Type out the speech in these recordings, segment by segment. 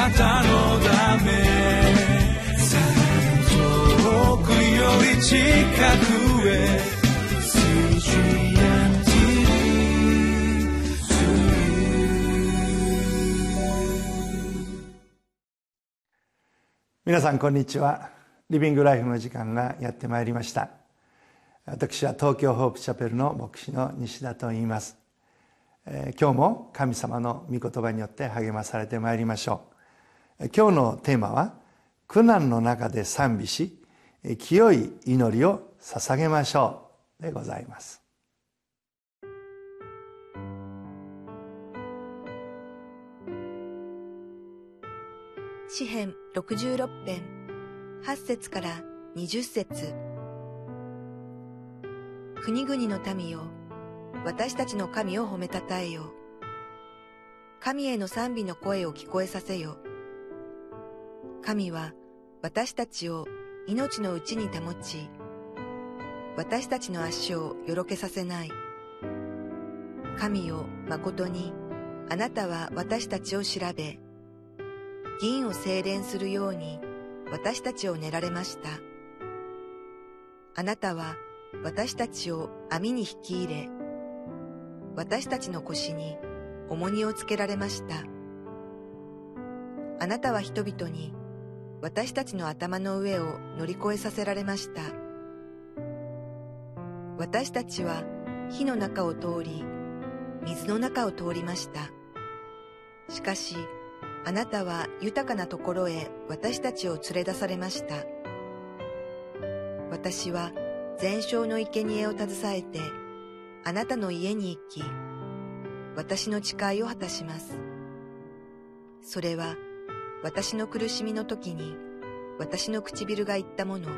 なたのため遠くより近くへ皆さんこんにちは。リビングライフの時間がやってまいりました。私は東京ホープチャペルの牧師の西田と言います、えー、今日も神様の御言葉によって励まされてまいりましょう。今日のテーマは苦難の中で賛美し清い祈りを捧げましょうでございます。詩編66編8節から20節。国々の民よ私たちの神を褒めたたえよ。神への賛美の声を聞こえさせよ。神は私たちを命のうちに保ち私たちの足をよろけさせない神よ誠にあなたは私たちを調べ銀を精錬するように私たちを練られました。あなたは私たちを網に引き入れ、私たちの腰に重荷をつけられました。あなたは人々に私たちの頭の上を乗り越えさせられました。私たちは火の中を通り、水の中を通りました。しかし、あなたは豊かなところへ私たちを連れ出されました。私は全焼の生贄を携えて、あなたの家に行き、私の誓いを果たします。それは、私の苦しみの時に、私の唇が言ったもの、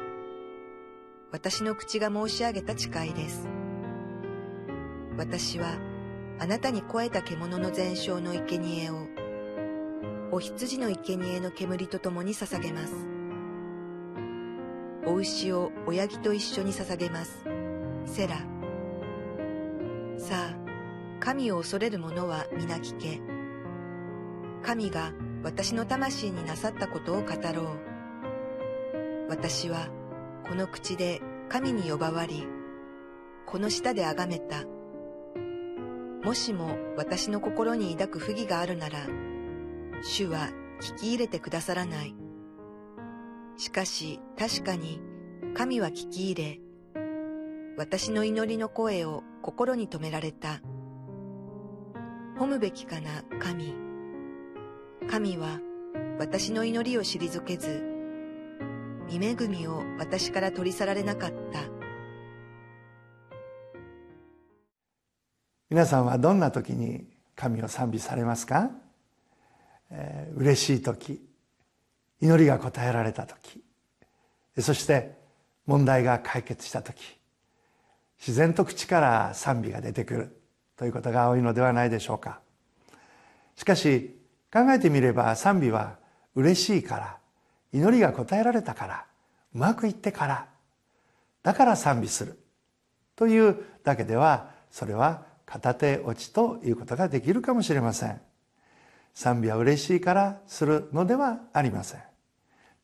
私の口が申し上げた誓いです。私は、あなたに肥えた獣の全焼の生贄を、お羊の生贄の煙とともに捧げます。お牛を親木と一緒に捧げます。セラ。さあ、神を恐れる者は皆聞け。神が私の魂になさったことを語ろう。私はこの口で神に呼ばわり、この舌で崇めた。もしも私の心に抱く不義があるなら、主は聞き入れてくださらない。しかし確かに神は聞き入れ、私の祈りの声を心に留められた。褒むべきかな神。神は私の祈りを退けず、見恵みを私から取り去られなかった。皆さんはどんな時に神を賛美されますか？えー、嬉しい時祈りが応えられた時そして問題が解決した時自然と口から賛美が出てくるということが多いのではないでしょうかしかし考えてみれば賛美は嬉しいから祈りが応えられたからうまくいってからだから賛美する。というだけではそれは片手落ちということができるかもしれません。賛美は嬉しいからするのではありません。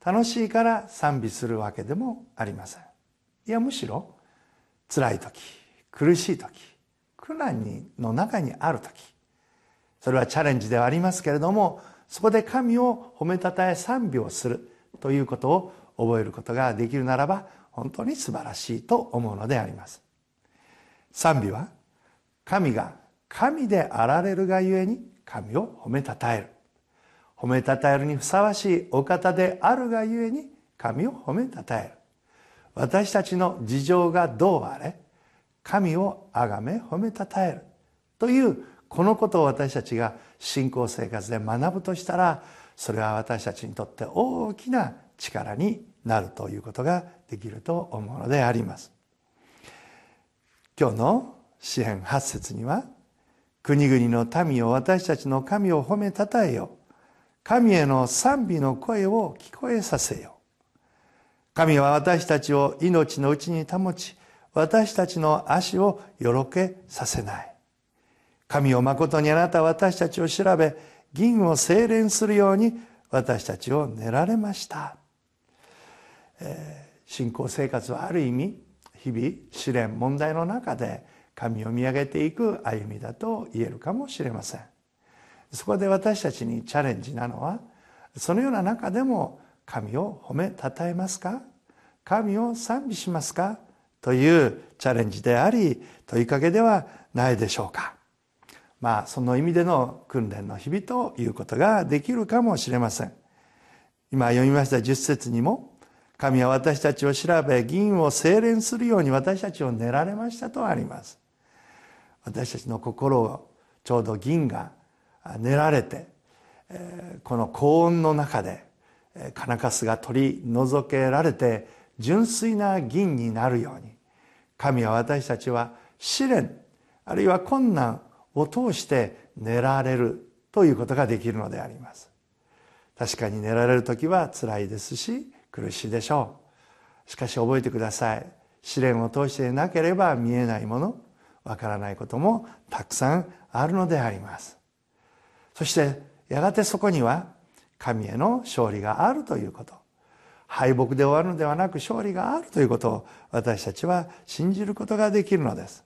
楽しいから賛美するわけでもありません。いやむしろ辛い時苦しい時苦難の中にある時それはチャレンジではありますけれどもそこで神を褒めたたえ賛美をするということを覚えることができるならば本当に素晴らしいと思うのであります。賛美は神が神であられるがゆえに神を褒めたたえる。褒めたたえるにふさわしいお方であるがゆえに神を褒めたたえる。私たちの事情がどうあれ神を崇め褒めたたえるというこのことを私たちが信仰生活で学ぶとしたらそれは私たちにとって大きな力になるということができると思うのであります。今日の詩編8節には国々の民を私たちの神を褒めたたえよ神への賛美の声を聞こえさせよ神は私たちを命のうちに保ち私たちの足をよろけさせない。神を誠にあなたは私たちを調べ銀を精錬するように私たちを練られました、えー、信仰生活はある意味日々試練問題の中で神を見上げていく歩みだと言えるかもしれません。そこで私たちにチャレンジなのはそのような中でも神を褒めたたえますか？神を賛美しますか？というチャレンジであり問いかけではないでしょうか。まあその意味での訓練の日々ということができるかもしれません。今読みました10節にも神は私たちを調べ銀を精錬するように私たちを練られましたとあります。私たちの心をちょうど銀が練られてこの高温の中で金かすが取り除けられて純粋な銀になるように神は私たちは試練あるいは困難を通して練られるということができるのであります。確かに練られる時は辛いですし苦しいでしょう。しかし覚えてください。試練を通してなければ見えないものわからないこともたくさんあるのであります。そしてやがてそこには神への勝利があるということ。敗北で終わるのではなく勝利があるということを私たちは信じることができるのです。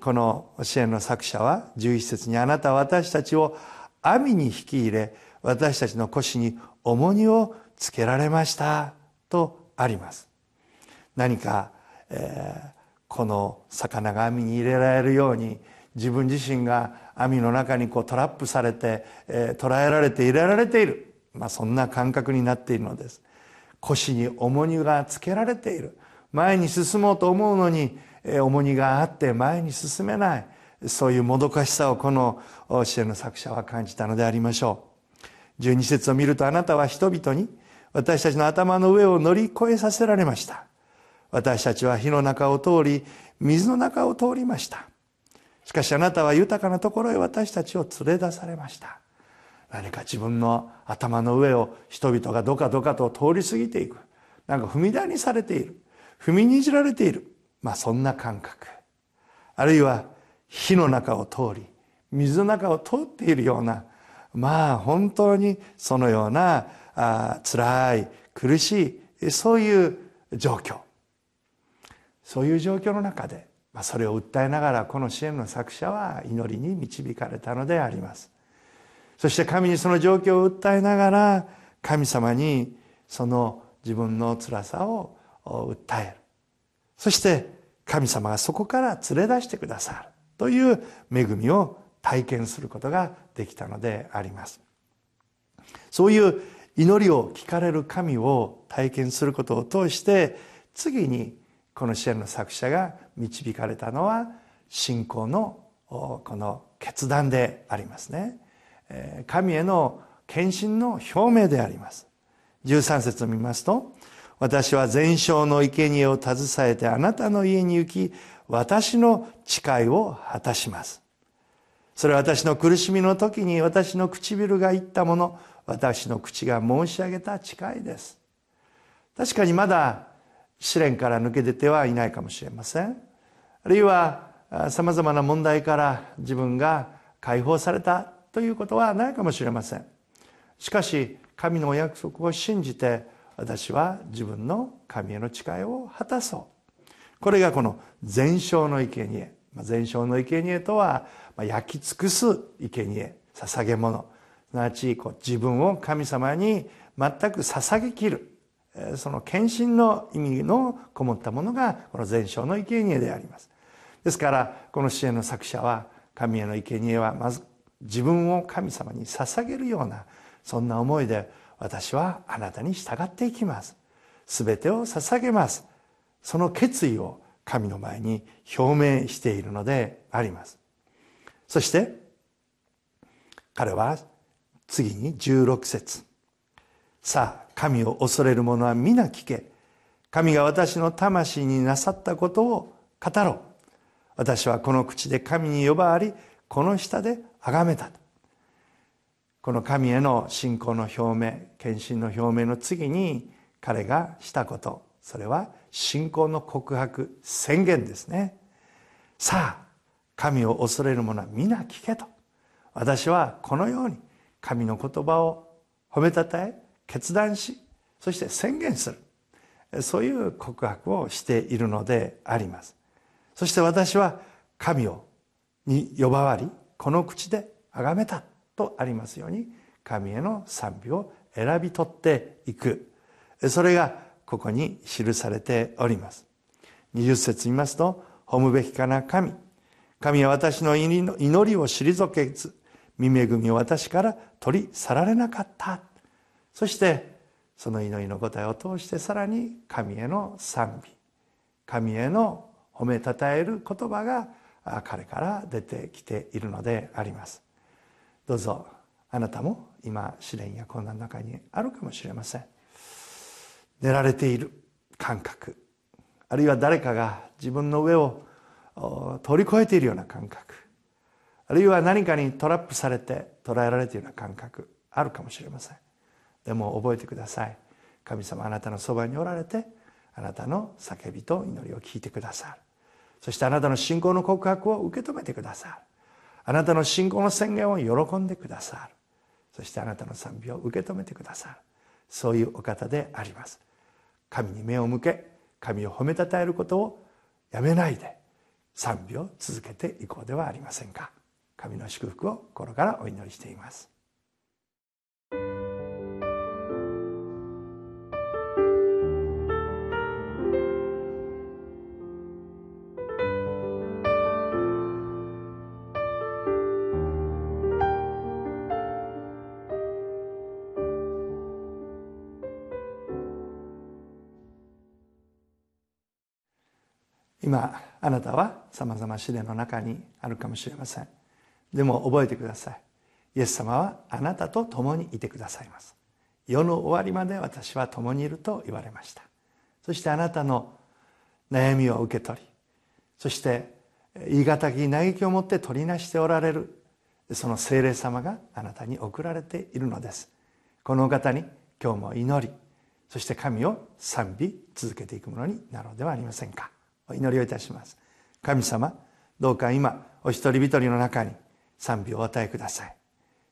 この支援の作者は11節にあなた私たちを網に引き入れ私たちの腰に重荷をつけられましたとあります。何か、えー、この魚が網に入れられるように自分自身が網の中にこうトラップされて、えー、捕らえられて入れられている、まあ、そんな感覚になっているのです。腰に重荷がつけられている。前に進もうと思うのに重荷があって前に進めないそういうもどかしさをこの支援の作者は感じたのでありましょう。12節を見るとあなたは人々に私たちの頭の上を乗り越えさせられました。私たちは火の中を通り水の中を通りました。しかしあなたは豊かなところへ私たちを連れ出されました。何か自分の頭の上を人々がどかどかと通り過ぎていく。なんか踏み台にされている。踏みにじられている。まあそんな感覚。あるいは火の中を通り水の中を通っているようなまあ本当にそのようなあ辛い苦しいそういう状況。そういう状況の中でまあ、それを訴えながらこの支援の作者は祈りに導かれたのであります。そして神にその状況を訴えながら神様にその自分の辛さを訴える。そして神様がそこから連れ出してくださる。という恵みを体験することができたのであります。そういう祈りを聞かれる神を体験することを通して次にこの支援の作者が導かれたのは信仰のこの決断でありますね。神への献身の表明であります。13節を見ますと私は全焼の生贄を携えてあなたの家に行き私の誓いを果たします。それは私の苦しみの時に私の唇が言ったもの私の口が申し上げた誓いです。確かにまだ試練から抜け出てはいないかもしれません。あるいはさまざまな問題から自分が解放されたということはないかもしれません。しかし神のお約束を信じて私は自分の神への誓いを果たそう。これがこの全焼の生贄。全焼の生贄とは焼き尽くす生贄。捧げ物。すなわちこう自分を神様に全く捧げきる。その献身の意味のこもったものがこの全焼の生贄であります。ですからこの支援の作者は神への生贄はまず自分を神様に捧げるようなそんな思いで私はあなたに従っていきます。全てを捧げます。その決意を神の前に表明しているのであります。そして彼は次に16節。さあ神を恐れる者は皆聞け。神が私の魂になさったことを語ろう。私はこの口で神に呼ばわりこの下で崇めたこの神への信仰の表明献身の表明の次に彼がしたことそれは信仰の告白宣言ですね。さあ神を恐れる者は皆聞けと。私はこのように神の言葉を褒めたたえ決断しそして宣言する。そういう告白をしているのであります。そして私は神をに呼ばわりこの口で崇めた。とありますように神への賛美を選び取っていく。それがここに記されております。20節見ますと「褒むべきかな神。神は私の祈りを退けず見恵みを私から取り去られなかった。そしてその祈りの答えを通してさらに神への賛美。神への褒めたたえる言葉が彼から出てきているのであります。どうぞあなたも今試練や困難の中にあるかもしれません。寝られている感覚あるいは誰かが自分の上を通り越えているような感覚あるいは何かにトラップされて捉えられているような感覚あるかもしれません。でも覚えてください。神様あなたのそばにおられてあなたの叫びと祈りを聞いてくださる。そしてあなたの信仰の告白を受け止めてくださる。あなたの信仰の宣言を喜んでくださる。そしてあなたの賛美を受け止めてくださる。そういうお方であります。神に目を向け神を褒めたたえることをやめないで賛美を続けていこうではありませんか。神の祝福を心からお祈りしています。今あなたはさまざま試練の中にあるかもしれません。でも覚えてください。イエス様はあなたと共にいてくださいます。世の終わりまで私は共にいると言われました。そしてあなたの悩みを受け取りそして言い難き嘆きを持って取りなしておられるその精霊様があなたに送られているのです。このお方に今日も祈りそして神を賛美続けていくものになろうではありませんか。お祈りをいたします。神様どうか今お一人一人の中に賛美をお与えください。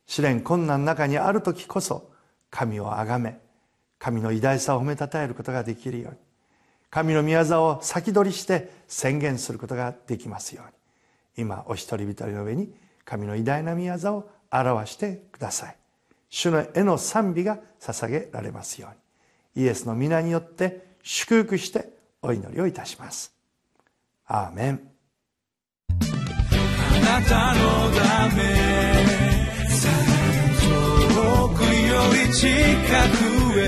試練困難の中にある時こそ神をあがめ神の偉大さを褒めたたえることができるように神の御業を先取りして宣言することができますように今お一人一人の上に神の偉大な御業を表してください。主の絵の賛美が捧げられますようにイエスの皆によって祝福してお祈りをいたします。アーメンあなたのため遠くより近くへ